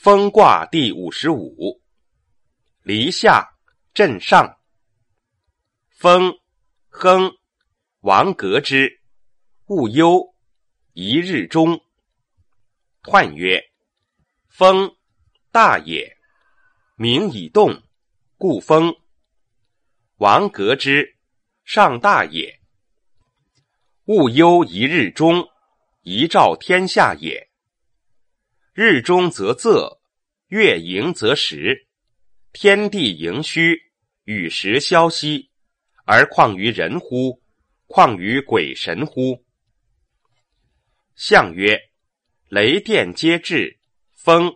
风卦第五十五，离下震上。风，亨，王革之，勿忧，一日中。彖曰：风，大也。名以动，故风。王革之，上大也。勿忧一日中，一照天下也。日中则仄，月盈则食，天地盈虚，与时消息，而况于人乎？况于鬼神乎？象曰：雷电皆至，风。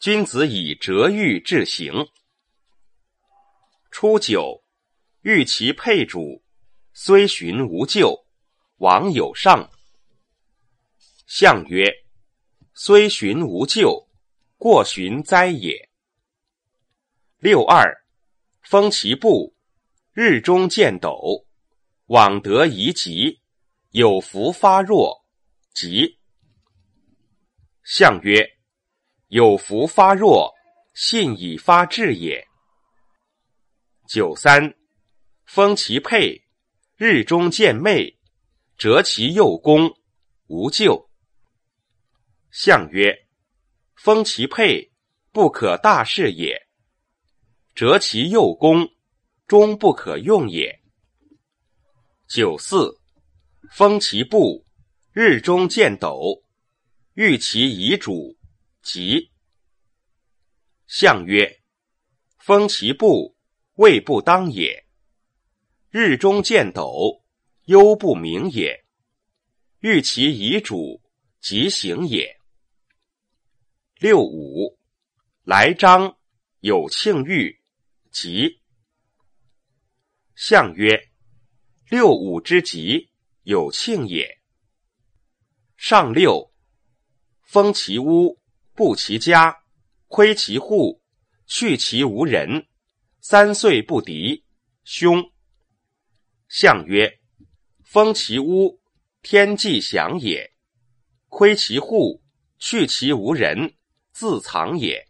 君子以折玉制行。初九，欲其配主，虽循无咎，王有上。象曰：虽循无咎，过循哉也。六二，封其布，日中见斗，往得宜吉，有福发弱，吉。象曰。有福发弱，信以发志也。九三，封其佩，日中见昧，折其右弓，无咎。象曰：封其佩，不可大事也；折其右弓，终不可用也。九四，封其布，日中见斗，欲其遗主。吉。象曰：封其布，未不当也。日中见斗，忧不明也。欲其遗主，吉行也。六五，来章，有庆遇，吉。象曰：六五之吉，有庆也。上六，封其屋。布其家，窥其户，去其无人。三岁不敌，凶。象曰：封其屋，天既祥也；窥其户，去其无人，自藏也。